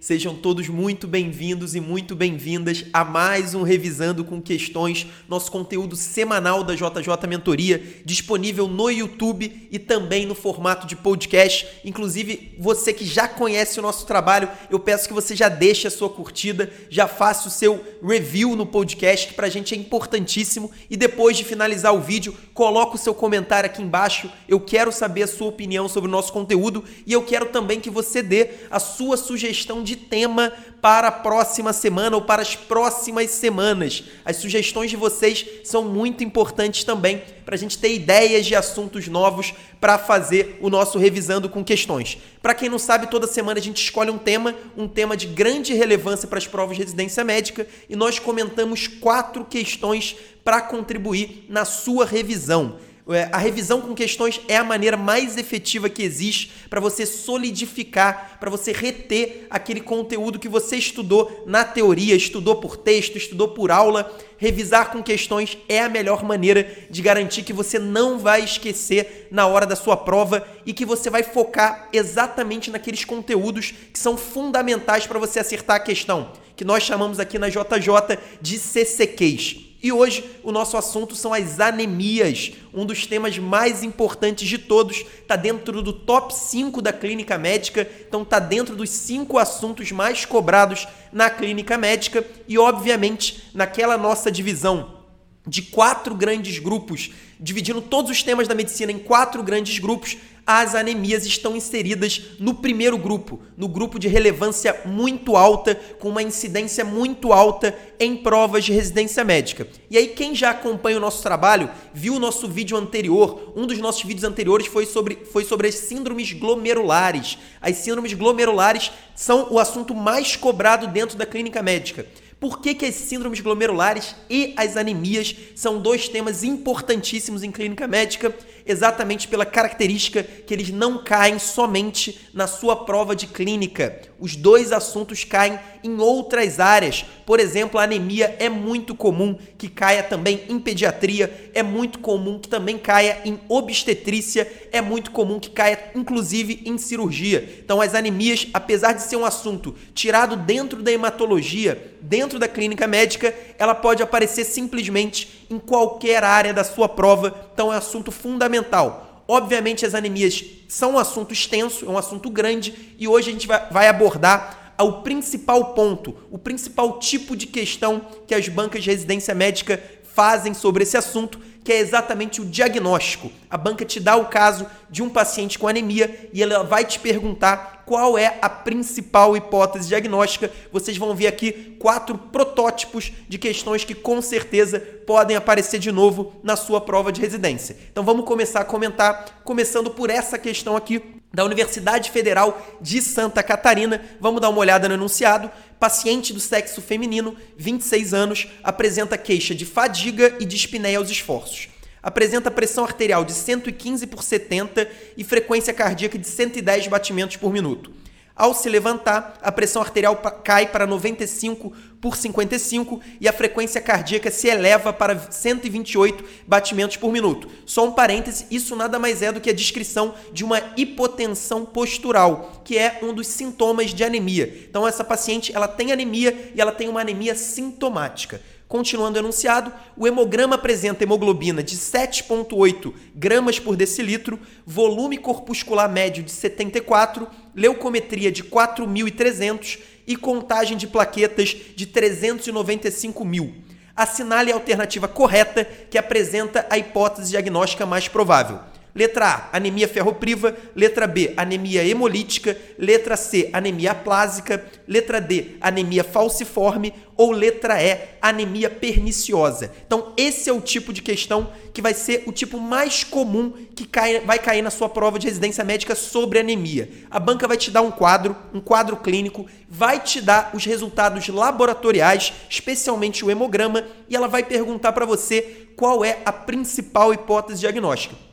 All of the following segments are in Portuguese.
Sejam todos muito bem-vindos e muito bem-vindas a mais um Revisando com Questões, nosso conteúdo semanal da JJ Mentoria, disponível no YouTube e também no formato de podcast. Inclusive, você que já conhece o nosso trabalho, eu peço que você já deixe a sua curtida, já faça o seu review no podcast, que pra gente é importantíssimo. E depois de finalizar o vídeo, coloque o seu comentário aqui embaixo. Eu quero saber a sua opinião sobre o nosso conteúdo e eu quero também que você dê a sua sugestão de tema para a próxima semana ou para as próximas semanas. As sugestões de vocês são muito importantes também para a gente ter ideias de assuntos novos para fazer o nosso revisando com questões. Para quem não sabe, toda semana a gente escolhe um tema, um tema de grande relevância para as provas de residência médica e nós comentamos quatro questões para contribuir na sua revisão. É, a revisão com questões é a maneira mais efetiva que existe para você solidificar, para você reter aquele conteúdo que você estudou na teoria, estudou por texto, estudou por aula. Revisar com questões é a melhor maneira de garantir que você não vai esquecer na hora da sua prova e que você vai focar exatamente naqueles conteúdos que são fundamentais para você acertar a questão, que nós chamamos aqui na JJ de CCQs. E hoje o nosso assunto são as anemias, um dos temas mais importantes de todos, está dentro do top 5 da clínica médica, então está dentro dos cinco assuntos mais cobrados na clínica médica e obviamente naquela nossa divisão de quatro grandes grupos, dividindo todos os temas da medicina em quatro grandes grupos, as anemias estão inseridas no primeiro grupo, no grupo de relevância muito alta, com uma incidência muito alta em provas de residência médica. E aí, quem já acompanha o nosso trabalho, viu o nosso vídeo anterior, um dos nossos vídeos anteriores foi sobre, foi sobre as síndromes glomerulares. As síndromes glomerulares são o assunto mais cobrado dentro da clínica médica. Por que, que as síndromes glomerulares e as anemias são dois temas importantíssimos em clínica médica? Exatamente pela característica que eles não caem somente na sua prova de clínica. Os dois assuntos caem em outras áreas. Por exemplo, a anemia é muito comum que caia também em pediatria, é muito comum que também caia em obstetrícia, é muito comum que caia inclusive em cirurgia. Então, as anemias, apesar de ser um assunto tirado dentro da hematologia, dentro da clínica médica, ela pode aparecer simplesmente em qualquer área da sua prova, então é um assunto fundamental. Obviamente, as anemias são um assunto extenso, é um assunto grande, e hoje a gente vai abordar o principal ponto, o principal tipo de questão que as bancas de residência médica fazem sobre esse assunto, que é exatamente o diagnóstico. A banca te dá o caso de um paciente com anemia e ela vai te perguntar qual é a principal hipótese diagnóstica. Vocês vão ver aqui quatro protótipos de questões que com certeza podem aparecer de novo na sua prova de residência. Então vamos começar a comentar, começando por essa questão aqui da Universidade Federal de Santa Catarina. Vamos dar uma olhada no enunciado. Paciente do sexo feminino, 26 anos, apresenta queixa de fadiga e de espinéia aos esforços. Apresenta pressão arterial de 115 por 70 e frequência cardíaca de 110 batimentos por minuto. Ao se levantar, a pressão arterial cai para 95 por 55 e a frequência cardíaca se eleva para 128 batimentos por minuto. Só um parêntese, isso nada mais é do que a descrição de uma hipotensão postural, que é um dos sintomas de anemia. Então essa paciente, ela tem anemia e ela tem uma anemia sintomática. Continuando o enunciado, o hemograma apresenta hemoglobina de 7,8 gramas por decilitro, volume corpuscular médio de 74, leucometria de 4.300 e contagem de plaquetas de 395 mil. Assinale a alternativa correta que apresenta a hipótese diagnóstica mais provável. Letra A, anemia ferropriva. Letra B, anemia hemolítica. Letra C, anemia aplásica. Letra D, anemia falciforme. Ou letra E, anemia perniciosa. Então, esse é o tipo de questão que vai ser o tipo mais comum que cai, vai cair na sua prova de residência médica sobre anemia. A banca vai te dar um quadro, um quadro clínico, vai te dar os resultados laboratoriais, especialmente o hemograma, e ela vai perguntar para você qual é a principal hipótese diagnóstica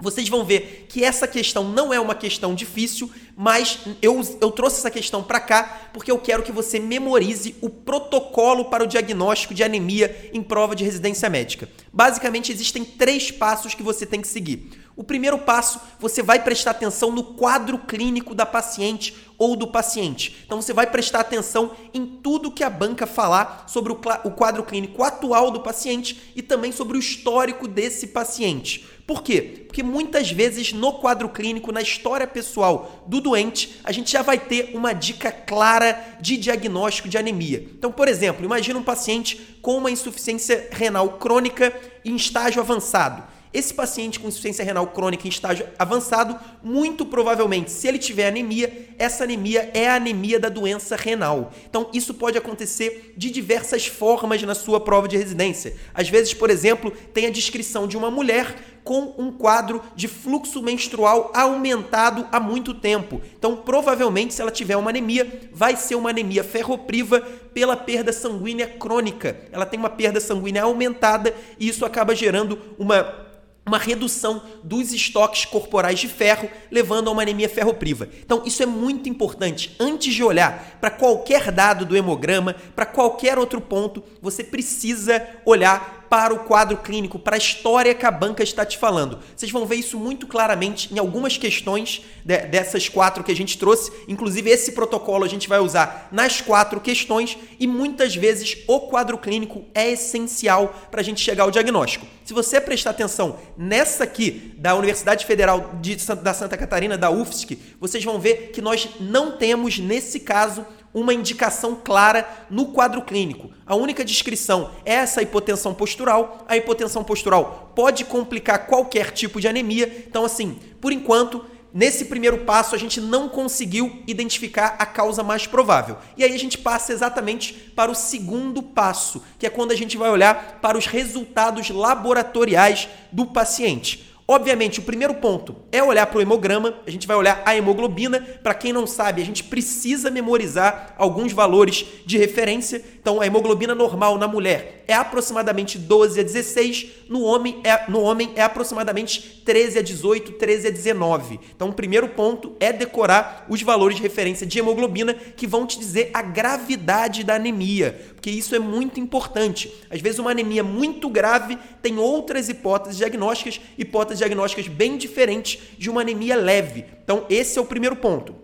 vocês vão ver que essa questão não é uma questão difícil, mas eu, eu trouxe essa questão para cá porque eu quero que você memorize o protocolo para o diagnóstico de anemia em prova de residência médica. Basicamente, existem três passos que você tem que seguir. O primeiro passo, você vai prestar atenção no quadro clínico da paciente ou do paciente. Então você vai prestar atenção em tudo que a banca falar sobre o quadro clínico atual do paciente e também sobre o histórico desse paciente. Por quê? Porque muitas vezes no quadro clínico, na história pessoal do doente, a gente já vai ter uma dica clara de diagnóstico de anemia. Então, por exemplo, imagina um paciente com uma insuficiência renal crônica em estágio avançado. Esse paciente com insuficiência renal crônica em estágio avançado, muito provavelmente, se ele tiver anemia, essa anemia é a anemia da doença renal. Então, isso pode acontecer de diversas formas na sua prova de residência. Às vezes, por exemplo, tem a descrição de uma mulher com um quadro de fluxo menstrual aumentado há muito tempo. Então, provavelmente, se ela tiver uma anemia, vai ser uma anemia ferropriva pela perda sanguínea crônica. Ela tem uma perda sanguínea aumentada e isso acaba gerando uma uma redução dos estoques corporais de ferro, levando a uma anemia ferropriva. Então, isso é muito importante. Antes de olhar para qualquer dado do hemograma, para qualquer outro ponto, você precisa olhar para o quadro clínico, para a história que a banca está te falando. Vocês vão ver isso muito claramente em algumas questões de, dessas quatro que a gente trouxe. Inclusive, esse protocolo a gente vai usar nas quatro questões e muitas vezes o quadro clínico é essencial para a gente chegar ao diagnóstico. Se você prestar atenção nessa aqui da Universidade Federal de, da Santa Catarina, da UFSC, vocês vão ver que nós não temos, nesse caso, uma indicação clara no quadro clínico. A única descrição é essa hipotensão postural. A hipotensão postural pode complicar qualquer tipo de anemia. Então, assim, por enquanto, nesse primeiro passo, a gente não conseguiu identificar a causa mais provável. E aí a gente passa exatamente para o segundo passo, que é quando a gente vai olhar para os resultados laboratoriais do paciente. Obviamente, o primeiro ponto é olhar para o hemograma, a gente vai olhar a hemoglobina. Para quem não sabe, a gente precisa memorizar alguns valores de referência. Então, a hemoglobina normal na mulher é aproximadamente 12 a 16, no homem é, no homem é aproximadamente 13 a 18, 13 a 19. Então, o primeiro ponto é decorar os valores de referência de hemoglobina que vão te dizer a gravidade da anemia, porque isso é muito importante. Às vezes, uma anemia muito grave tem outras hipóteses diagnósticas, hipóteses diagnósticas bem diferentes de uma anemia leve. Então, esse é o primeiro ponto.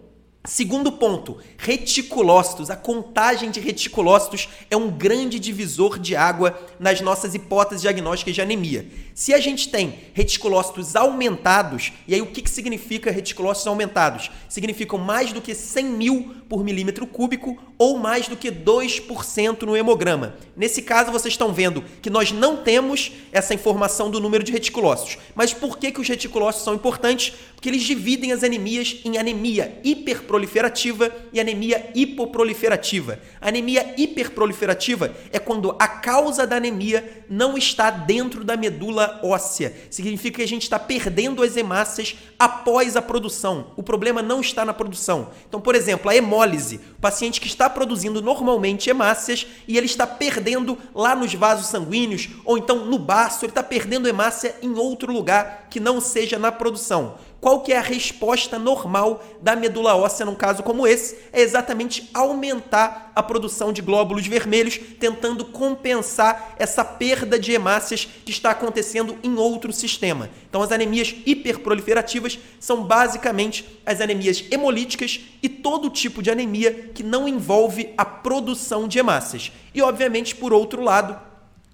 Segundo ponto, reticulócitos. A contagem de reticulócitos é um grande divisor de água nas nossas hipóteses diagnósticas de anemia. Se a gente tem reticulócitos aumentados, e aí o que, que significa reticulócitos aumentados? Significam mais do que 100 mil por milímetro cúbico ou mais do que 2% no hemograma. Nesse caso, vocês estão vendo que nós não temos essa informação do número de reticulócitos. Mas por que, que os reticulócitos são importantes? Porque eles dividem as anemias em anemia hiperproliferativa e anemia hipoproliferativa. Anemia hiperproliferativa é quando a causa da anemia não está dentro da medula óssea. Significa que a gente está perdendo as hemácias após a produção. O problema não está na produção. Então, por exemplo, a hemólise, o paciente que está produzindo normalmente hemácias e ele está perdendo lá nos vasos sanguíneos ou então no baço, ele está perdendo hemácia em outro lugar que não seja na produção. Qual que é a resposta normal da medula óssea num caso como esse? É exatamente aumentar a produção de glóbulos vermelhos, tentando compensar essa perda de hemácias que está acontecendo em outro sistema. Então, as anemias hiperproliferativas são basicamente as anemias hemolíticas e todo tipo de anemia que não envolve a produção de hemácias. E, obviamente, por outro lado,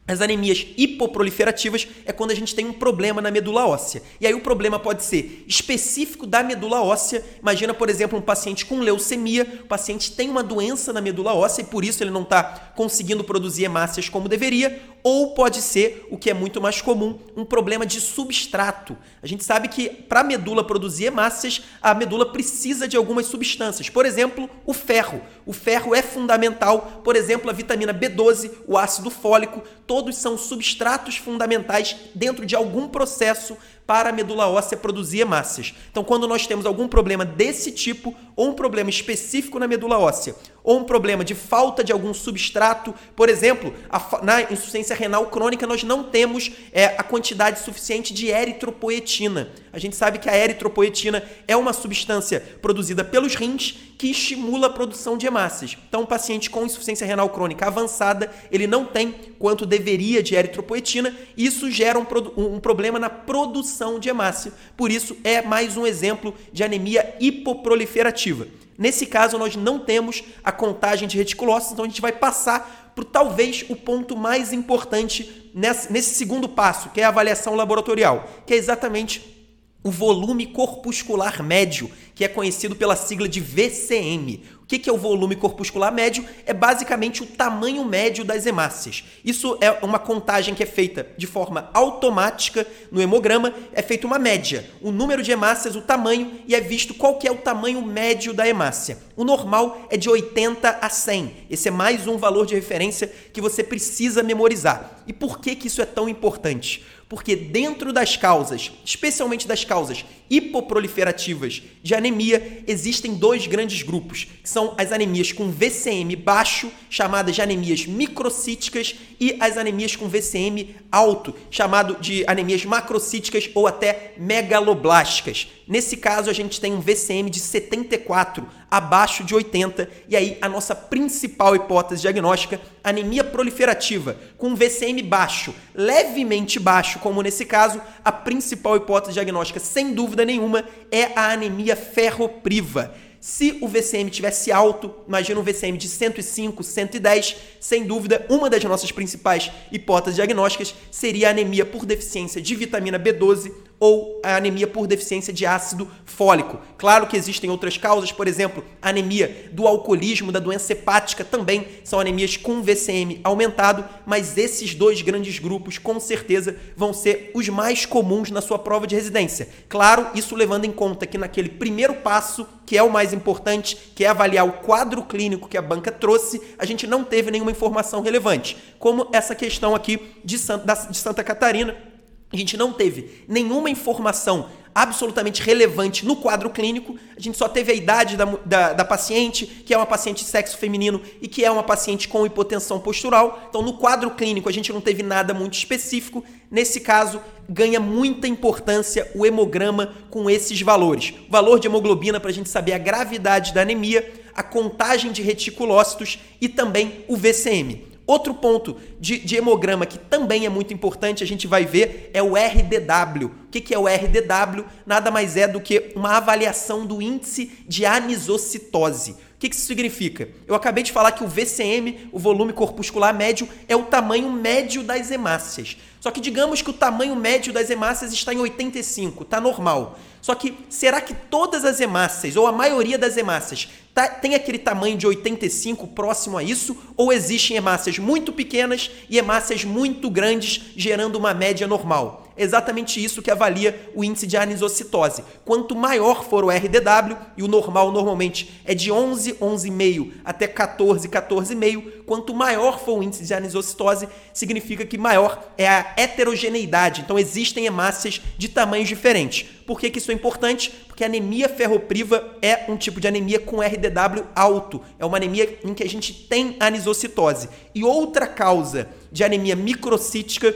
as anemias hipoproliferativas é quando a gente tem um problema na medula óssea. E aí o problema pode ser específico da medula óssea. Imagina, por exemplo, um paciente com leucemia. O paciente tem uma doença na medula óssea e por isso ele não está conseguindo produzir hemácias como deveria. Ou pode ser, o que é muito mais comum, um problema de substrato. A gente sabe que para a medula produzir hemácias, a medula precisa de algumas substâncias. Por exemplo, o ferro. O ferro é fundamental, por exemplo, a vitamina B12, o ácido fólico, todos são substratos fundamentais dentro de algum processo para a medula óssea produzir hemácias. Então, quando nós temos algum problema desse tipo, ou um problema específico na medula óssea, ou um problema de falta de algum substrato, por exemplo, a, na insuficiência renal crônica nós não temos é, a quantidade suficiente de eritropoetina. A gente sabe que a eritropoetina é uma substância produzida pelos rins que estimula a produção de hemácias. Então, um paciente com insuficiência renal crônica avançada, ele não tem quanto deveria de eritropoetina, e isso gera um, um problema na produção de hemácia. Por isso, é mais um exemplo de anemia hipoproliferativa. Nesse caso, nós não temos a contagem de reticulócitos, então a gente vai passar por talvez o ponto mais importante nesse, nesse segundo passo, que é a avaliação laboratorial, que é exatamente o volume corpuscular médio, que é conhecido pela sigla de VCM. O que é o volume corpuscular médio? É basicamente o tamanho médio das hemácias. Isso é uma contagem que é feita de forma automática no hemograma, é feita uma média. O número de hemácias, o tamanho, e é visto qual que é o tamanho médio da hemácia. O normal é de 80 a 100. Esse é mais um valor de referência que você precisa memorizar. E por que, que isso é tão importante? Porque dentro das causas, especialmente das causas hipoproliferativas de anemia, existem dois grandes grupos, que são as anemias com VCM baixo, chamadas de anemias microcíticas, e as anemias com VCM alto, chamado de anemias macrocíticas ou até megaloblásticas. Nesse caso, a gente tem um VCM de 74, abaixo de 80, e aí a nossa principal hipótese diagnóstica, anemia proliferativa, com VCM baixo, levemente baixo, como nesse caso, a principal hipótese diagnóstica, sem dúvida nenhuma, é a anemia ferropriva. Se o VCM tivesse alto, imagina um VCM de 105, 110, sem dúvida, uma das nossas principais hipóteses diagnósticas seria anemia por deficiência de vitamina B12 ou a anemia por deficiência de ácido fólico. Claro que existem outras causas, por exemplo, anemia do alcoolismo, da doença hepática também são anemias com VCM aumentado, mas esses dois grandes grupos com certeza vão ser os mais comuns na sua prova de residência. Claro, isso levando em conta que naquele primeiro passo, que é o mais importante, que é avaliar o quadro clínico que a banca trouxe, a gente não teve nenhuma informação relevante, como essa questão aqui de Santa, de Santa Catarina, a gente não teve nenhuma informação absolutamente relevante no quadro clínico. A gente só teve a idade da, da, da, paciente, que é uma paciente de sexo feminino e que é uma paciente com hipotensão postural. Então, no quadro clínico, a gente não teve nada muito específico. Nesse caso, ganha muita importância o hemograma com esses valores. O valor de hemoglobina para a gente saber a gravidade da anemia, a contagem de reticulócitos e também o VCM. Outro ponto de, de, hemograma que também é muito importante, a gente vai ver, é o RDW. O que, que é o RDW? Nada mais é do que uma avaliação do índice de anisocitose. O que, que isso significa? Eu acabei de falar que o VCM, o volume corpuscular médio, é o tamanho médio das hemácias. Só que digamos que o tamanho médio das hemácias está em 85, está normal. Só que será que todas as hemácias, ou a maioria das hemácias, tá, tem aquele tamanho de 85 próximo a isso? Ou existem hemácias muito pequenas e hemácias muito grandes, gerando uma média normal? Exatamente isso que avalia o índice de anisocitose. Quanto maior for o RDW, e o normal normalmente é de 11, 11,5 até 14, 14,5, quanto maior for o índice de anisocitose, significa que maior é a heterogeneidade. Então existem hemácias de tamanhos diferentes. Por que, que isso é importante? Porque a anemia ferropriva é um tipo de anemia com RDW alto. É uma anemia em que a gente tem anisocitose. E outra causa de anemia microcítica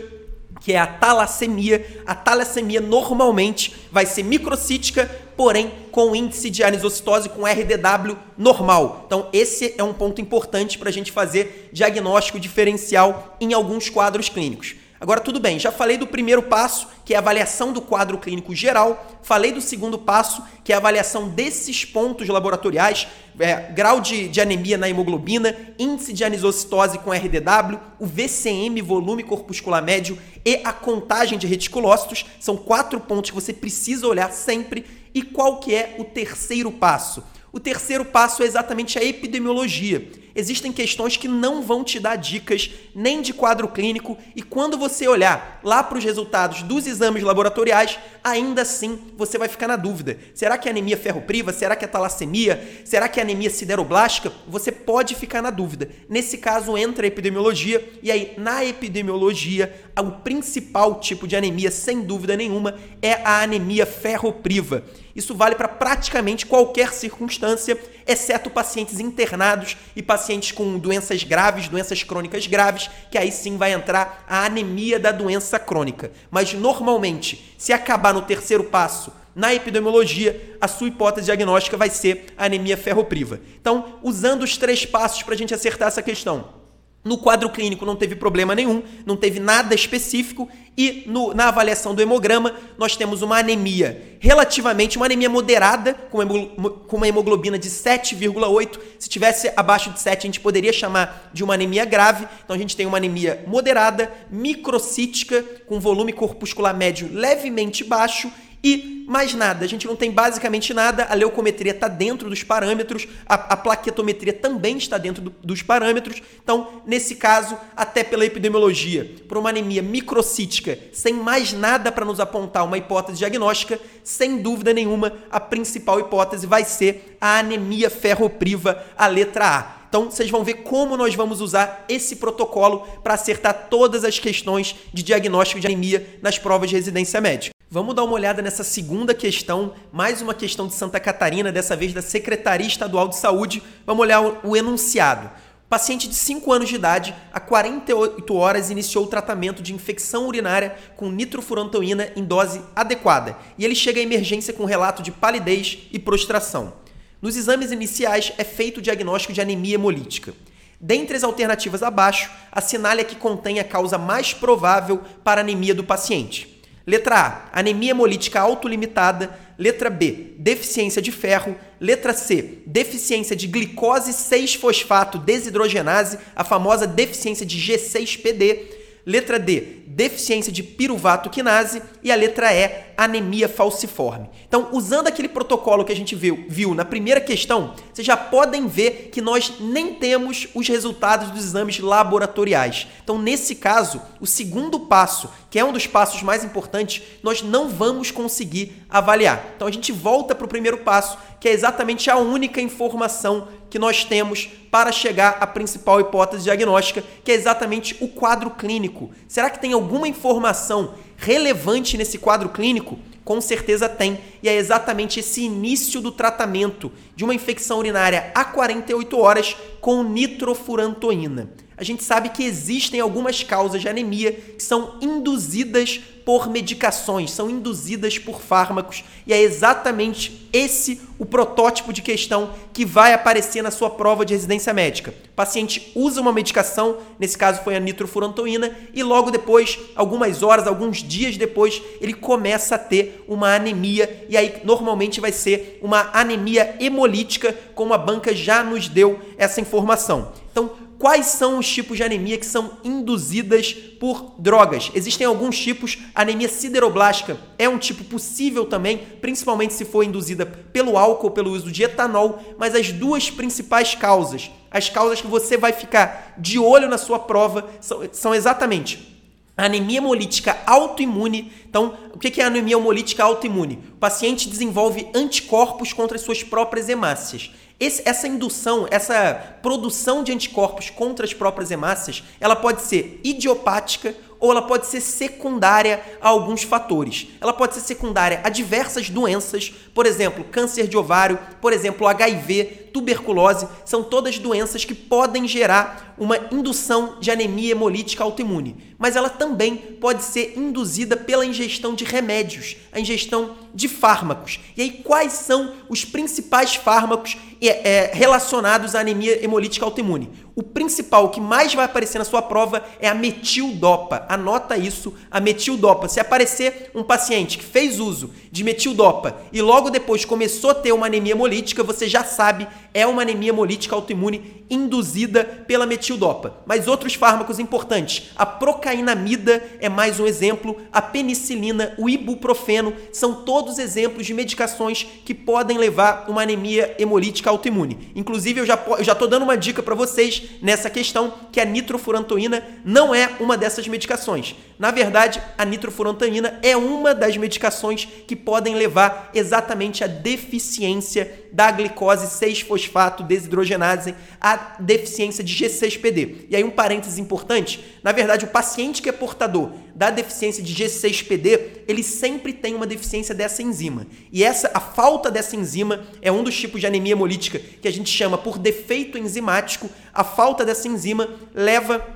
que é a talassemia. A talassemia normalmente vai ser microcítica, porém com índice de anisocitose com RDW normal. Então, esse é um ponto importante para a gente fazer diagnóstico diferencial em alguns quadros clínicos. Agora, tudo bem, já falei do primeiro passo, que é a avaliação do quadro clínico geral, falei do segundo passo, que é a avaliação desses pontos laboratoriais, é, grau de, de anemia na hemoglobina, índice de anisocitose com RDW, o VCM, volume corpuscular médio, e a contagem de reticulócitos. São quatro pontos que você precisa olhar sempre. E qual que é o terceiro passo? O terceiro passo é exatamente a epidemiologia existem questões que não vão te dar dicas nem de quadro clínico e quando você olhar lá para os resultados dos exames laboratoriais, ainda assim você vai ficar na dúvida. Será que é anemia ferropriva? Será que é talassemia? Será que é anemia sideroblástica? Você pode ficar na dúvida. Nesse caso entra a epidemiologia e aí na epidemiologia o principal tipo de anemia, sem dúvida nenhuma, é a anemia ferropriva. Isso vale para praticamente qualquer circunstância, exceto pacientes internados e pacientes com doenças graves, doenças crônicas graves, que aí sim vai entrar a anemia da doença crônica. Mas normalmente, se acabar no terceiro passo, na epidemiologia, a sua hipótese diagnóstica vai ser anemia ferropriva. Então, usando os três passos para a gente acertar essa questão. No quadro clínico não teve problema nenhum, não teve nada específico e no, na avaliação do hemograma nós temos uma anemia relativamente, uma anemia moderada, com, uma hemoglobina de 7,8. Se tivesse abaixo de 7 a gente poderia chamar de uma anemia grave. Então a gente tem uma anemia moderada, microcítica, com volume corpuscular médio levemente baixo e mais nada. A gente não tem basicamente nada. A leucometria está dentro dos parâmetros, a, a plaquetometria também está dentro do, dos parâmetros. Então, nesse caso, até pela epidemiologia, por uma anemia microcítica, sem mais nada para nos apontar uma hipótese diagnóstica, sem dúvida nenhuma, a principal hipótese vai ser a anemia ferropriva, a letra A. Então, vocês vão ver como nós vamos usar esse protocolo para acertar todas as questões de diagnóstico de anemia nas provas de residência médica. Vamos dar uma olhada nessa segunda questão, mais uma questão de Santa Catarina, dessa vez da Secretaria Estadual de Saúde. Vamos olhar o enunciado. Paciente de 5 anos de idade, há 48 horas iniciou o tratamento de infecção urinária com nitrofurantoína em dose adequada e ele chega à emergência com relato de palidez e prostração. Nos exames iniciais é feito o diagnóstico de anemia hemolítica. Dentre as alternativas abaixo, assinale a que contém a causa mais provável para a anemia do paciente. Letra A, anemia hemolítica autolimitada. Letra B, deficiência de ferro. Letra C, deficiência de glicose 6-fosfato desidrogenase, a famosa deficiência de G6PD. Letra D, deficiência de piruvato quinase. E a letra E, anemia falciforme. Então, usando aquele protocolo que a gente viu, viu na primeira questão, vocês já podem ver que nós nem temos os resultados dos exames laboratoriais. Então, nesse caso, o segundo passo, que é um dos passos mais importantes, nós não vamos conseguir avaliar. Então, a gente volta para o primeiro passo, que é exatamente a única informação que nós temos para chegar à principal hipótese diagnóstica, que é exatamente o quadro clínico. Será que tem alguma informação relevante nesse quadro clínico? Com certeza tem, e é exatamente esse início do tratamento de uma infecção urinária a 48 horas com nitrofurantoína a gente sabe que existem algumas causas de anemia que são induzidas por medicações, são induzidas por fármacos, e é exatamente esse o protótipo de questão que vai aparecer na sua prova de residência médica. O paciente usa uma medicação, nesse caso foi a nitrofurantoína, e logo depois, algumas horas, alguns dias depois, ele começa a ter uma anemia, e aí normalmente vai ser uma anemia hemolítica, como a banca já nos deu essa informação. Então, quais são os tipos de anemia que são induzidas por drogas. Existem alguns tipos, anemia sideroblástica é um tipo possível também, principalmente se for induzida pelo álcool, pelo uso de etanol, mas as duas principais causas, as causas que você vai ficar de olho na sua prova, são, são exatamente anemia hemolítica autoimune. Então, o que é anemia hemolítica autoimune? O paciente desenvolve anticorpos contra as suas próprias hemácias. Esse, essa indução, essa produção de anticorpos contra as próprias hemácias, ela pode ser idiopática ou ela pode ser secundária a alguns fatores. Ela pode ser secundária a diversas doenças, por exemplo, câncer de ovário, por exemplo, HIV, tuberculose, são todas doenças que podem gerar uma indução de anemia hemolítica autoimune. Mas ela também pode ser induzida pela ingestão de remédios, a ingestão de fármacos. E aí, quais são os principais fármacos é, é, relacionados à anemia hemolítica autoimune? O principal, que mais vai aparecer na sua prova, é a metildopa. Anota isso, a metildopa. Se aparecer um paciente que fez uso de metildopa e logo depois começou a ter uma anemia hemolítica, você já sabe, é uma anemia hemolítica autoimune induzida pela metildopa. Mas outros fármacos importantes, a procainamida é mais um exemplo, a penicilina, o ibuprofeno, são todos exemplos de medicações que podem levar uma anemia hemolítica autoimune. Inclusive, eu já estou dando uma dica para vocês nessa questão que a nitrofurantoína não é uma dessas medicações. Na verdade, a nitrofurantoína é uma das medicações que podem levar exatamente à deficiência da glicose 6-fosfato desidrogenase, a deficiência de G6PD. E aí um parênteses importante, na verdade o paciente que é portador da deficiência de G6PD, ele sempre tem uma deficiência dessa enzima. E essa a falta dessa enzima é um dos tipos de anemia hemolítica que a gente chama por defeito enzimático. A falta dessa enzima leva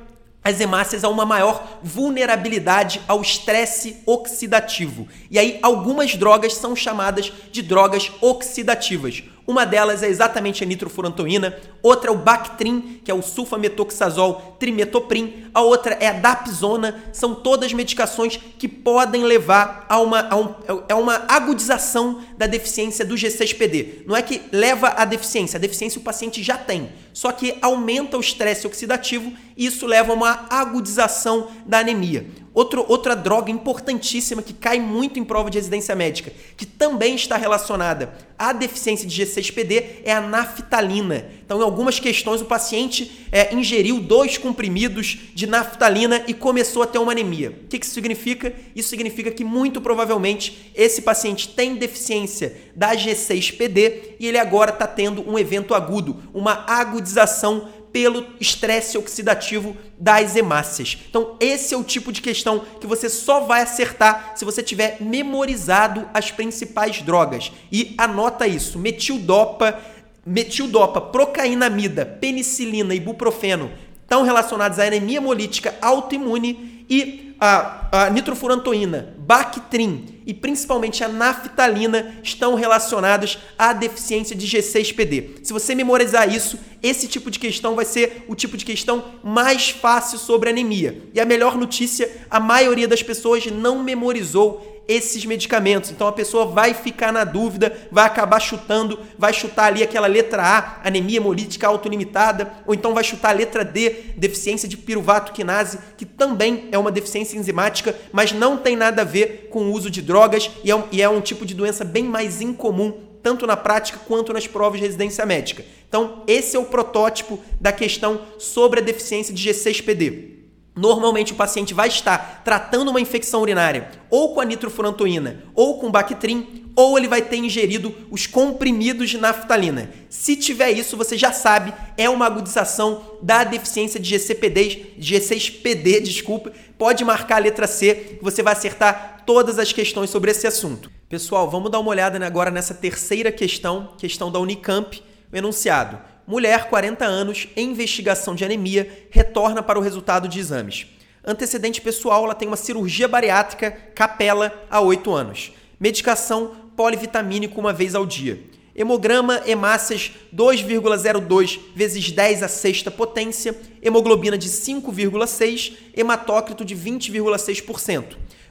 as hemácias a uma maior vulnerabilidade ao estresse oxidativo. E aí, algumas drogas são chamadas de drogas oxidativas. Uma delas é exatamente a nitrofurantoína, outra é o Bactrim, que é o sulfametoxazol trimetoprim, a outra é a Dapsona. São todas medicações que podem levar a uma, a, um, a uma agudização da deficiência do G6PD. Não é que leva à deficiência, a deficiência o paciente já tem, só que aumenta o estresse oxidativo e isso leva a uma agudização da anemia. Outro, outra droga importantíssima que cai muito em prova de residência médica, que também está relacionada à deficiência de G6PD, é a naftalina. Então, em algumas questões, o paciente é, ingeriu dois comprimidos de naftalina e começou a ter uma anemia. O que isso significa? Isso significa que, muito provavelmente, esse paciente tem deficiência da G6PD e ele agora está tendo um evento agudo, uma agudização pelo estresse oxidativo das hemácias. Então, esse é o tipo de questão que você só vai acertar se você tiver memorizado as principais drogas. E anota isso: metildopa, metildopa, procainamida, penicilina e ibuprofeno estão relacionados à anemia hemolítica autoimune e a, a nitrofurantoína, Bactrim e principalmente a naftalina estão relacionados à deficiência de G6PD. Se você memorizar isso, esse tipo de questão vai ser o tipo de questão mais fácil sobre anemia. E a melhor notícia, a maioria das pessoas não memorizou esses medicamentos. Então a pessoa vai ficar na dúvida, vai acabar chutando, vai chutar ali aquela letra A, anemia hemolítica autolimitada, ou então vai chutar a letra D, deficiência de piruvato quinase, que também é uma deficiência enzimática, mas não tem nada a ver com o uso de drogas e é um, e é um tipo de doença bem mais incomum tanto na prática quanto nas provas de residência médica. Então, esse é o protótipo da questão sobre a deficiência de G6PD. Normalmente o paciente vai estar tratando uma infecção urinária ou com a nitrofurantoína ou com Bactrim, ou ele vai ter ingerido os comprimidos de naftalina. Se tiver isso, você já sabe, é uma agudização da deficiência de GCPD, G6PD, desculpa. Pode marcar a letra C, você vai acertar todas as questões sobre esse assunto. Pessoal, vamos dar uma olhada agora nessa terceira questão, questão da Unicamp, o enunciado. Mulher, 40 anos, em investigação de anemia, retorna para o resultado de exames. Antecedente pessoal, ela tem uma cirurgia bariátrica capela há 8 anos. Medicação polivitamínico uma vez ao dia. Hemograma, hemácias 2,02 vezes 10 a sexta potência, hemoglobina de 5,6, hematócrito de 20,6%.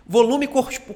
Volume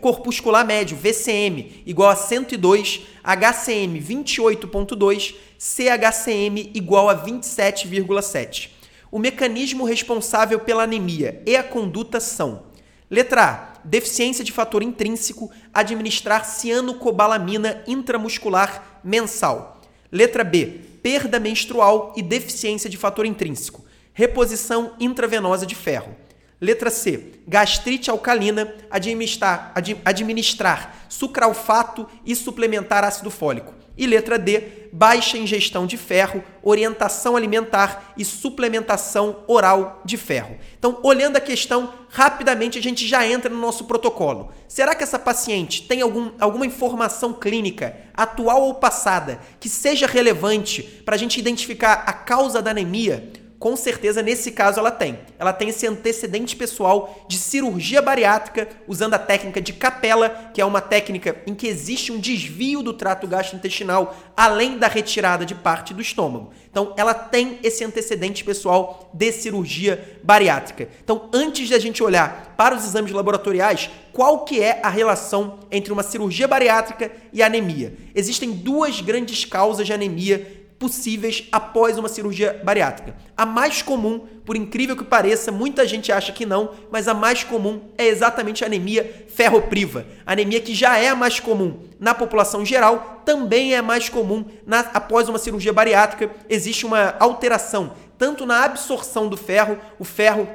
corpuscular médio, VCM, igual a 102, HCM 28,2, CHCM igual a 27,7. O mecanismo responsável pela anemia e a conduta são: letra A, deficiência de fator intrínseco, administrar cianocobalamina intramuscular mensal. Letra B, perda menstrual e deficiência de fator intrínseco, reposição intravenosa de ferro. Letra C. Gastrite alcalina, administrar, ad, administrar sucralfato e suplementar ácido fólico. E letra D. Baixa ingestão de ferro, orientação alimentar e suplementação oral de ferro. Então, olhando a questão, rapidamente a gente já entra no nosso protocolo. Será que essa paciente tem algum, alguma informação clínica, atual ou passada, que seja relevante para a gente identificar a causa da anemia? Com certeza nesse caso ela tem. Ela tem esse antecedente pessoal de cirurgia bariátrica usando a técnica de capela, que é uma técnica em que existe um desvio do trato gastrointestinal além da retirada de parte do estômago. Então ela tem esse antecedente pessoal de cirurgia bariátrica. Então antes de a gente olhar para os exames laboratoriais, qual que é a relação entre uma cirurgia bariátrica e anemia? Existem duas grandes causas de anemia possíveis após uma cirurgia bariátrica. A mais comum, por incrível que pareça, muita gente acha que não, mas a mais comum é exatamente a anemia ferropriva. A anemia que já é a mais comum na população geral, também é mais comum na, após uma cirurgia bariátrica. Existe uma alteração tanto na absorção do ferro, o ferro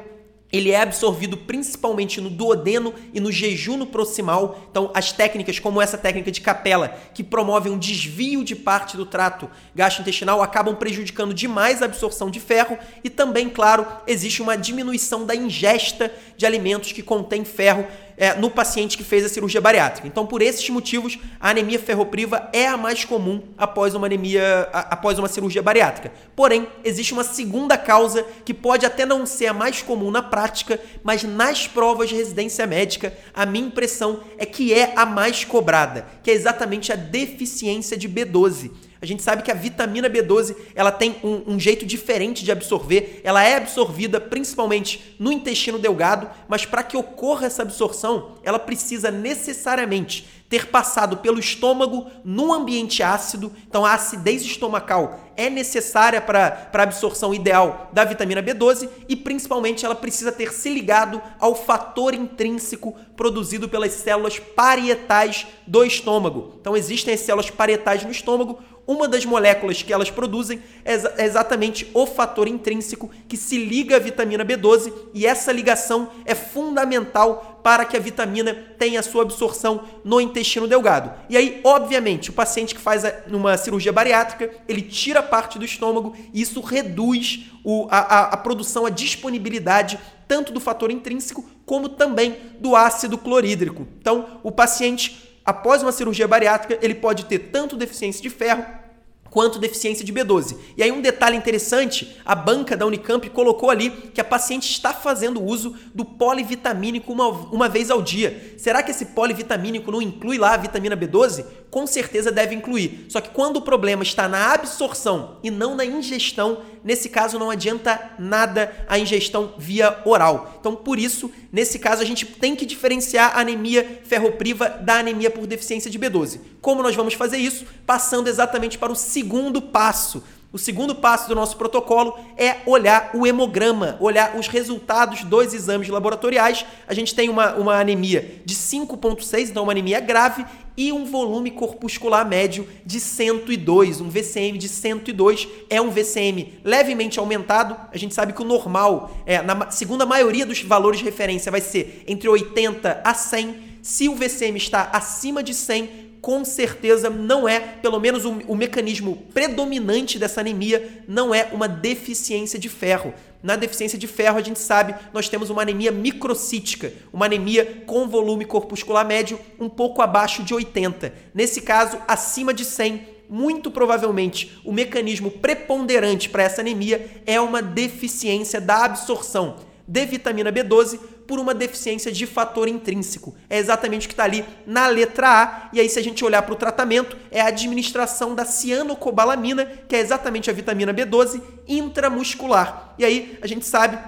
ele é absorvido principalmente no duodeno e no jejum proximal. Então, as técnicas como essa técnica de capela, que promove um desvio de parte do trato gastrointestinal, acabam prejudicando demais a absorção de ferro e também, claro, existe uma diminuição da ingesta de alimentos que contêm ferro é, no paciente que fez a cirurgia bariátrica. Então, por esses motivos, a anemia ferropriva é a mais comum após uma anemia, a, após uma cirurgia bariátrica. Porém, existe uma segunda causa que pode até não ser a mais comum na prática, mas nas provas de residência médica, a minha impressão é que é a mais cobrada, que é exatamente a deficiência de B12. A gente sabe que a vitamina B12 ela tem um, um, jeito diferente de absorver. Ela é absorvida principalmente no intestino delgado, mas para que ocorra essa absorção, ela precisa necessariamente ter passado pelo estômago num ambiente ácido. Então, a acidez estomacal é necessária para a absorção ideal da vitamina B12 e, principalmente, ela precisa ter se ligado ao fator intrínseco produzido pelas células parietais do estômago. Então, existem as células parietais no estômago. Uma das moléculas que elas produzem é, é exatamente o fator intrínseco que se liga à vitamina B12 e essa ligação é fundamental para que a vitamina tenha sua absorção no intestino delgado. E aí, obviamente, o paciente que faz uma cirurgia bariátrica, ele tira parte do estômago e isso reduz o, a, a produção, a disponibilidade tanto do fator intrínseco como também do ácido clorídrico. Então, o paciente após uma cirurgia bariátrica, ele pode ter tanto deficiência de ferro quanto deficiência de B12. E aí um detalhe interessante, a banca da Unicamp colocou ali que a paciente está fazendo uso do polivitamínico uma, uma vez ao dia. Será que esse polivitamínico não inclui lá a vitamina B12? Com certeza deve incluir. Só que quando o problema está na absorção e não na ingestão, nesse caso não adianta nada a ingestão via oral. Então, por isso, nesse caso a gente tem que diferenciar a anemia ferropriva da anemia por deficiência de B12. Como nós vamos fazer isso? Passando exatamente para o segundo passo. O segundo passo do nosso protocolo é olhar o hemograma, olhar os resultados dos exames laboratoriais. A gente tem uma, uma anemia de 5,6, então uma anemia grave, e um volume corpuscular médio de 102, um VCM de 102. É um VCM levemente aumentado. A gente sabe que o normal, é, na segunda maioria dos valores de referência, vai ser entre 80 a 100. Se o VCM está acima de 100, com certeza não é, pelo menos o, o, mecanismo predominante dessa anemia, não é uma deficiência de ferro. Na deficiência de ferro, a gente sabe, nós temos uma anemia microcítica, uma anemia com volume corpuscular médio um pouco abaixo de 80. Nesse caso, acima de 100 muito provavelmente o mecanismo preponderante para essa anemia é uma deficiência da absorção de vitamina B12 por uma deficiência de fator intrínseco. É exatamente o que está ali na letra A. E aí, se a gente olhar para o tratamento, é a administração da cianocobalamina, que é exatamente a vitamina B12 intramuscular. E aí, a gente sabe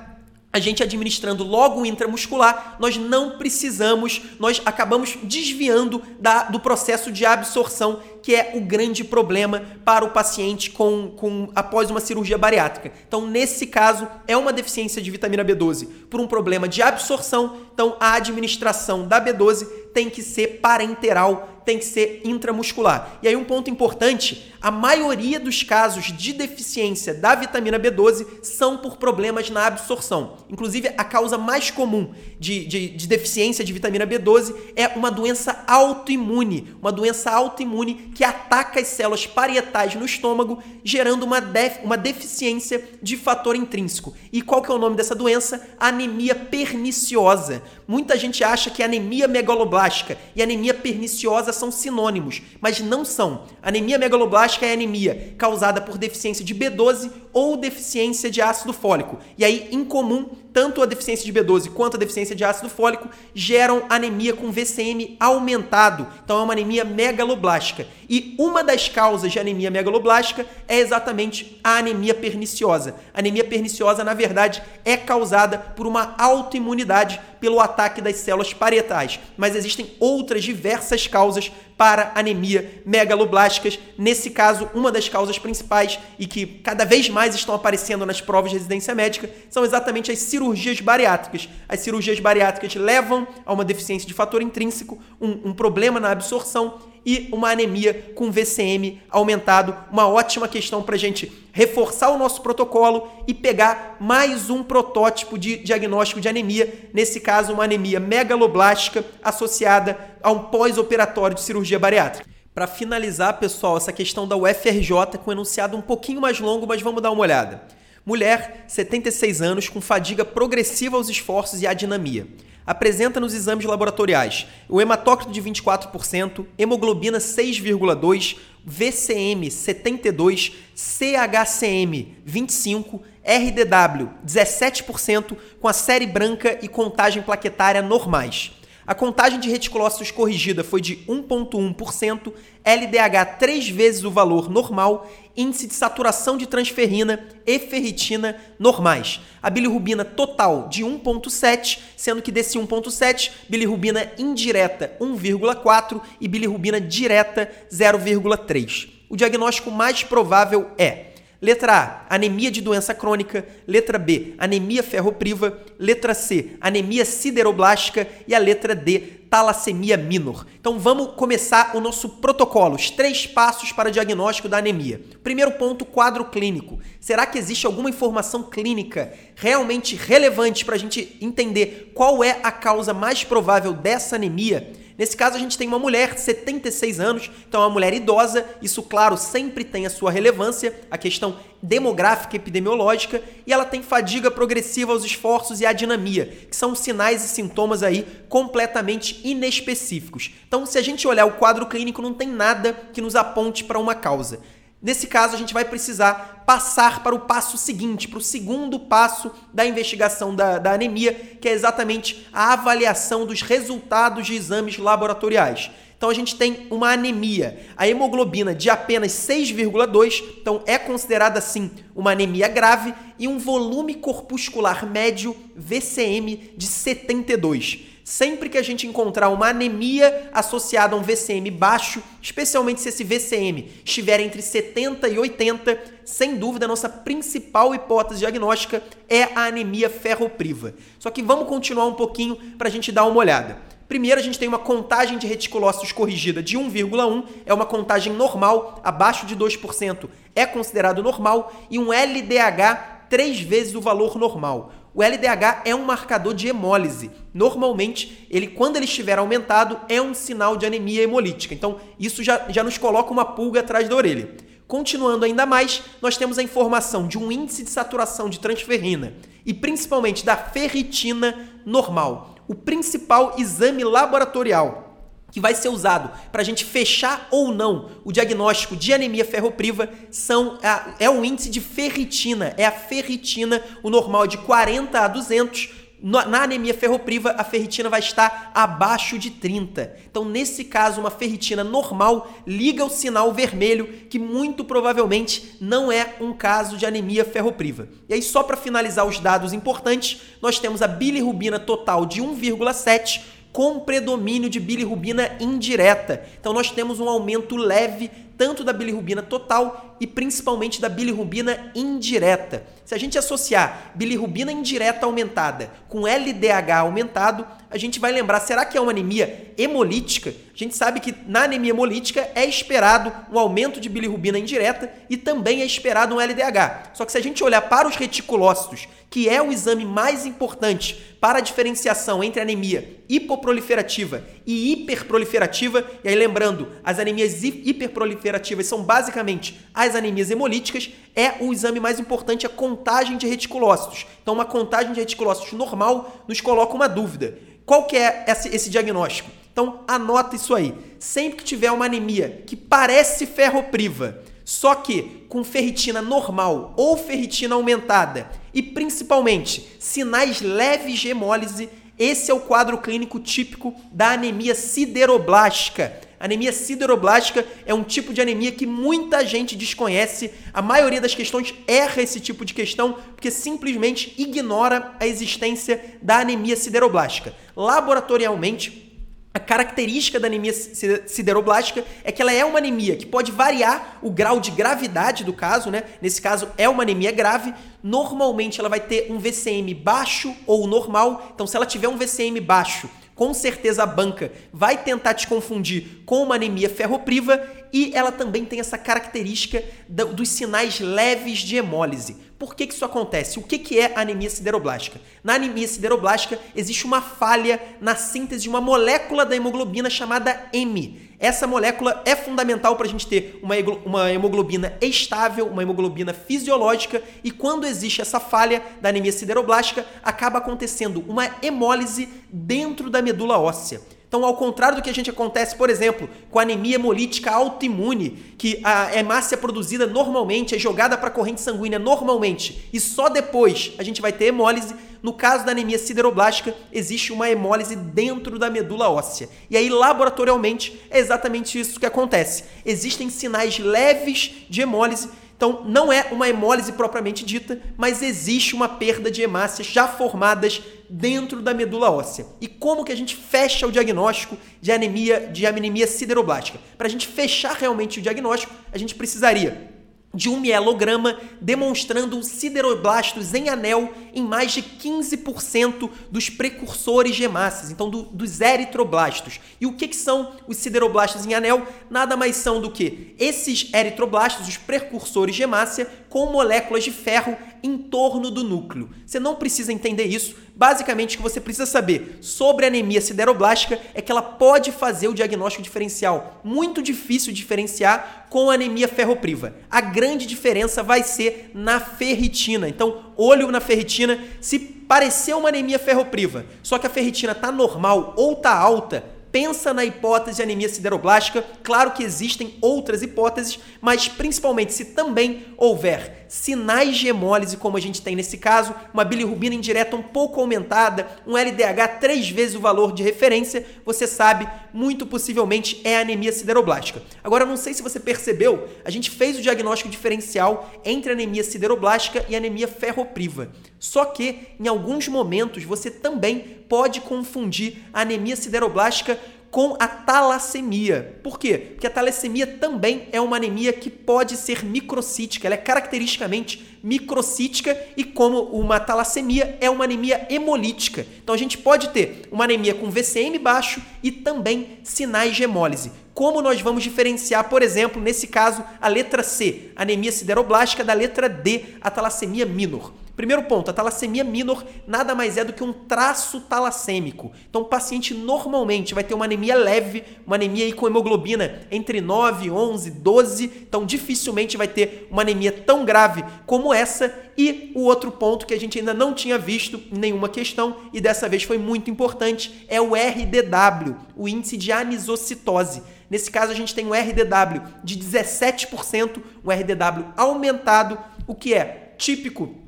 a gente administrando logo o intramuscular, nós não precisamos, nós acabamos desviando da, do processo de absorção que é o grande problema para o paciente com, com após uma cirurgia bariátrica. Então, nesse caso, é uma deficiência de vitamina B12 por um problema de absorção. Então, a administração da B12 tem que ser parenteral, tem que ser intramuscular. E aí, um ponto importante: a maioria dos casos de deficiência da vitamina B12 são por problemas na absorção. Inclusive, a causa mais comum de, de, de deficiência de vitamina B12 é uma doença autoimune, uma doença autoimune que ataca as células parietais no estômago, gerando uma, def uma deficiência de fator intrínseco. E qual que é o nome dessa doença? Anemia perniciosa. Muita gente acha que anemia megaloblástica e anemia perniciosa são sinônimos, mas não são. Anemia megaloblástica é anemia causada por deficiência de B12 ou deficiência de ácido fólico. E aí, em comum, tanto a deficiência de B12 quanto a deficiência de ácido fólico geram anemia com VCM aumentado. Então é uma anemia megaloblástica. E uma das causas de anemia megaloblástica é exatamente a anemia perniciosa. A anemia perniciosa, na verdade, é causada por uma autoimunidade pelo ataque das células parietais. Mas existem outras diversas causas para anemia megaloblásticas. Nesse caso, uma das causas principais e que cada vez mais estão aparecendo nas provas de residência médica são exatamente as cirurgias bariátricas. As cirurgias bariátricas levam a uma deficiência de fator intrínseco, um, um problema na absorção e uma anemia com VCM aumentado. Uma ótima questão para a gente reforçar o nosso protocolo e pegar mais um protótipo de diagnóstico de anemia, nesse caso, uma anemia megaloblástica associada a um pós-operatório de cirurgia bariátrica. Para finalizar, pessoal, essa questão da UFRJ com um enunciado um pouquinho mais longo, mas vamos dar uma olhada. Mulher, 76 anos, com fadiga progressiva aos esforços e adinamia apresenta nos exames laboratoriais o hematócrito de 24%, hemoglobina 6,2%, VCM 72%, CHCM 25%, RDW 17%, com a série branca e contagem plaquetária normais. A contagem de reticulócitos corrigida foi de 1,1%, LDH três vezes o valor normal, índice de saturação de transferrina e ferritina normais. A bilirrubina total de 1,7, sendo que desse 1,7, bilirrubina indireta 1,4 e bilirrubina direta 0,3. O diagnóstico mais provável é Letra A, anemia de doença crônica. Letra B, anemia ferropriva. Letra C, anemia sideroblástica. E a letra D, talassemia minor. Então vamos começar o nosso protocolo, os três passos para diagnóstico da anemia. Primeiro ponto, quadro clínico. Será que existe alguma informação clínica realmente relevante para a gente entender qual é a causa mais provável dessa anemia? Nesse caso, a gente tem uma mulher de 76 anos, então é uma mulher idosa. Isso, claro, sempre tem a sua relevância, a questão demográfica epidemiológica, e ela tem fadiga progressiva aos esforços e a dinamia, que são sinais e sintomas aí completamente inespecíficos. Então, se a gente olhar o quadro clínico, não tem nada que nos aponte para uma causa. Nesse caso, a gente vai precisar passar para o passo seguinte, para o segundo passo da investigação da, da, anemia, que é exatamente a avaliação dos resultados de exames laboratoriais. Então, a gente tem uma anemia, a hemoglobina de apenas 6,2, então é considerada assim uma anemia grave, e um volume corpuscular médio VCM de 72. Sempre que a gente encontrar uma anemia associada a um VCM baixo, especialmente se esse VCM estiver entre 70 e 80, sem dúvida a nossa principal hipótese diagnóstica é a anemia ferropriva. Só que vamos continuar um pouquinho para a gente dar uma olhada. Primeiro, a gente tem uma contagem de reticulócitos corrigida de 1,1, é uma contagem normal, abaixo de 2% é considerado normal, e um LDH três vezes o valor normal. O LDH é um marcador de hemólise. Normalmente, ele quando ele estiver aumentado, é um sinal de anemia hemolítica. Então, isso já, já nos coloca uma pulga atrás da orelha. Continuando ainda mais, nós temos a informação de um índice de saturação de transferrina e principalmente da ferritina normal. O principal exame laboratorial que vai ser usado para a gente fechar ou não o diagnóstico de anemia ferropriva são a, é o índice de ferritina, é a ferritina, o normal de 40 a 200. Na anemia ferropriva, a ferritina vai estar abaixo de 30. Então, nesse caso, uma ferritina normal liga o sinal vermelho, que muito provavelmente não é um caso de anemia ferropriva. E aí, só para finalizar os dados importantes, nós temos a bilirrubina total de 1,7 com predomínio de bilirrubina indireta. Então nós temos um aumento leve tanto da bilirrubina total e principalmente da bilirrubina indireta. Se a gente associar bilirrubina indireta aumentada com LDH aumentado, a gente vai lembrar, será que é uma anemia hemolítica? A gente sabe que na anemia hemolítica é esperado um aumento de bilirrubina indireta e também é esperado um LDH. Só que se a gente olhar para os reticulócitos, que é o exame mais importante para a diferenciação entre anemia hipoproliferativa e hiperproliferativa, e aí lembrando, as anemias hiperproliferativas são basicamente as anemias hemolíticas, é o exame mais importante a contagem de reticulócitos. Então, uma contagem de reticulócitos normal nos coloca uma dúvida. Qual que é esse, esse diagnóstico? Então, anota isso aí. Sempre que tiver uma anemia que parece ferropriva, só que com ferritina normal ou ferritina aumentada e principalmente sinais leves de hemólise, esse é o quadro clínico típico da anemia sideroblástica Anemia sideroblástica é um tipo de anemia que muita gente desconhece. A maioria das questões erra esse tipo de questão porque simplesmente ignora a existência da anemia sideroblástica. Laboratorialmente, a característica da anemia sideroblástica é que ela é uma anemia que pode variar o grau de gravidade do caso, né? Nesse caso é uma anemia grave. Normalmente ela vai ter um VCM baixo ou normal. Então, se ela tiver um VCM baixo com certeza a banca vai tentar te confundir com uma anemia ferropriva e ela também tem essa característica dos sinais leves de hemólise. Por que, que isso acontece? O que, que é anemia sideroblástica? Na anemia sideroblástica existe uma falha na síntese de uma molécula da hemoglobina chamada M. Essa molécula é fundamental para a gente ter uma, uma hemoglobina estável, uma hemoglobina fisiológica, e quando existe essa falha da anemia sideroblástica, acaba acontecendo uma hemólise dentro da medula óssea. Então, ao contrário do que a gente acontece, por exemplo, com a anemia hemolítica autoimune, que a hemácia produzida normalmente é jogada para a corrente sanguínea normalmente e só depois a gente vai ter hemólise, no caso da anemia sideroblástica, existe uma hemólise dentro da medula óssea. E aí, laboratorialmente, é exatamente isso que acontece. Existem sinais leves de hemólise então, não é uma hemólise propriamente dita, mas existe uma perda de hemácias já formadas dentro da medula óssea. E como que a gente fecha o diagnóstico de anemia, de anemia sideroblástica? Para a gente fechar realmente o diagnóstico, a gente precisaria de um mielograma demonstrando sideroblastos em anel em mais de 15% dos precursores de hemácias, então do, dos eritroblastos. E o que, que são os sideroblastos em anel? Nada mais são do que esses eritroblastos, os precursores de hemácia, com moléculas de ferro em torno do núcleo. Você não precisa entender isso. Basicamente, o que você precisa saber sobre anemia sideroblástica é que ela pode fazer o diagnóstico diferencial. Muito difícil diferenciar com anemia ferropriva. A grande diferença vai ser na ferritina. Então, olho na ferritina. Se parecer uma anemia ferropriva, só que a ferritina está normal ou está alta, pensa na hipótese de anemia sideroblástica. Claro que existem outras hipóteses, mas principalmente se também houver sinais de hemólise, como a gente tem nesse caso, uma bilirrubina indireta um pouco aumentada, um LDH três vezes o valor de referência, você sabe, muito possivelmente é anemia sideroblástica. Agora, não sei se você percebeu, a gente fez o diagnóstico diferencial entre anemia sideroblástica e anemia ferropriva. Só que, em alguns momentos, você também pode confundir anemia sideroblástica com a talassemia. Por quê? Porque a talassemia também é uma anemia que pode ser microcítica, ela é caracteristicamente microcítica e como uma talassemia é uma anemia hemolítica. Então a gente pode ter uma anemia com VCM baixo e também sinais de hemólise. Como nós vamos diferenciar, por exemplo, nesse caso, a letra C, anemia sideroblástica, da letra D, a talassemia minor? Primeiro ponto, a talassemia minor nada mais é do que um traço talassêmico. Então, o paciente normalmente vai ter uma anemia leve, uma anemia aí com hemoglobina entre 9, 11, 12. Então, dificilmente vai ter uma anemia tão grave como essa. E o outro ponto que a gente ainda não tinha visto em nenhuma questão, e dessa vez foi muito importante, é o RDW, o índice de anisocitose. Nesse caso, a gente tem um RDW de 17%, um RDW aumentado, o que é típico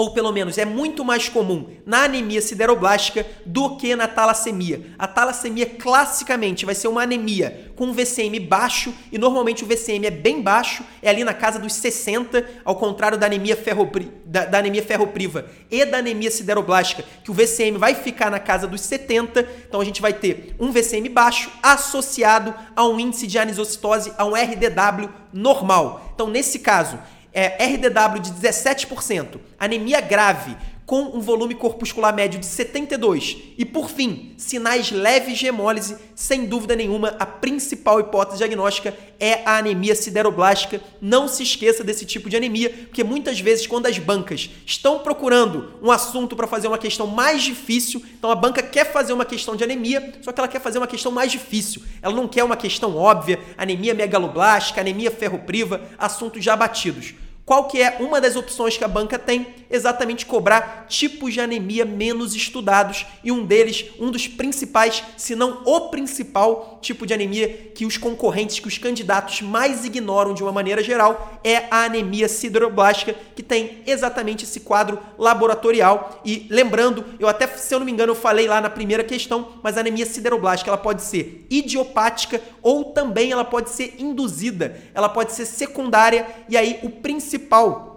ou pelo menos é muito mais comum na anemia sideroblástica do que na talassemia. A talassemia classicamente vai ser uma anemia com VCM baixo e normalmente o VCM é bem baixo, é ali na casa dos 60, ao contrário da anemia, ferropri, da, da anemia ferropriva e da anemia sideroblástica, que o VCM vai ficar na casa dos 70. Então a gente vai ter um VCM baixo associado a um índice de anisocitose, a um RDW normal. Então nesse caso, é, RDW de 17%, anemia grave com um volume corpuscular médio de 72 e, por fim, sinais leves de hemólise, sem dúvida nenhuma, a principal hipótese diagnóstica é a anemia sideroblástica. Não se esqueça desse tipo de anemia, porque muitas vezes quando as bancas estão procurando um assunto para fazer uma questão mais difícil, então a banca quer fazer uma questão de anemia, só que ela quer fazer uma questão mais difícil. Ela não quer uma questão óbvia, anemia megaloblástica, anemia ferropriva, assuntos já batidos. Qual que é uma das opções que a banca tem? Exatamente cobrar tipos de anemia menos estudados e um deles, um dos principais, se não o principal tipo de anemia que os concorrentes, que os candidatos mais ignoram de uma maneira geral, é a anemia sideroblástica, que tem exatamente esse quadro laboratorial. E lembrando, eu até, se eu não me engano, eu falei lá na primeira questão, mas a anemia sideroblástica ela pode ser idiopática ou também ela pode ser induzida, ela pode ser secundária e aí o principal principal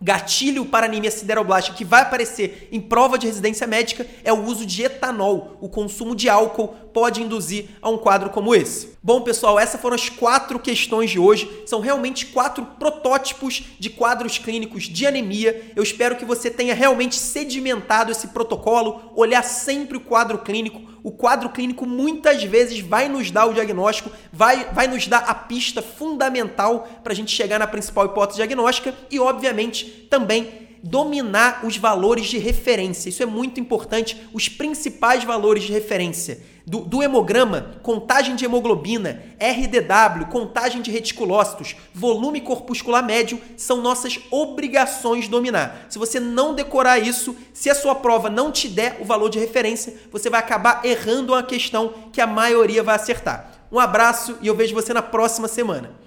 gatilho para anemia sideroblástica que vai aparecer em prova de residência médica é o uso de etanol. O consumo de álcool pode induzir a um quadro como esse. Bom, pessoal, essas foram as quatro questões de hoje. São realmente quatro protótipos de quadros clínicos de anemia. Eu espero que você tenha realmente sedimentado esse protocolo, olhar sempre o quadro clínico, O quadro clínico muitas vezes vai nos dar o diagnóstico, vai, vai nos dar a pista fundamental para a gente chegar na principal hipótese diagnóstica e, obviamente, também dominar os valores de referência. Isso é muito importante, os principais valores de referência. Do, do, hemograma, contagem de hemoglobina, RDW, contagem de reticulócitos, volume corpuscular médio são nossas obrigações dominar. Se você não decorar isso, se a sua prova não te der o valor de referência, você vai acabar errando uma questão que a maioria vai acertar. Um abraço e eu vejo você na próxima semana.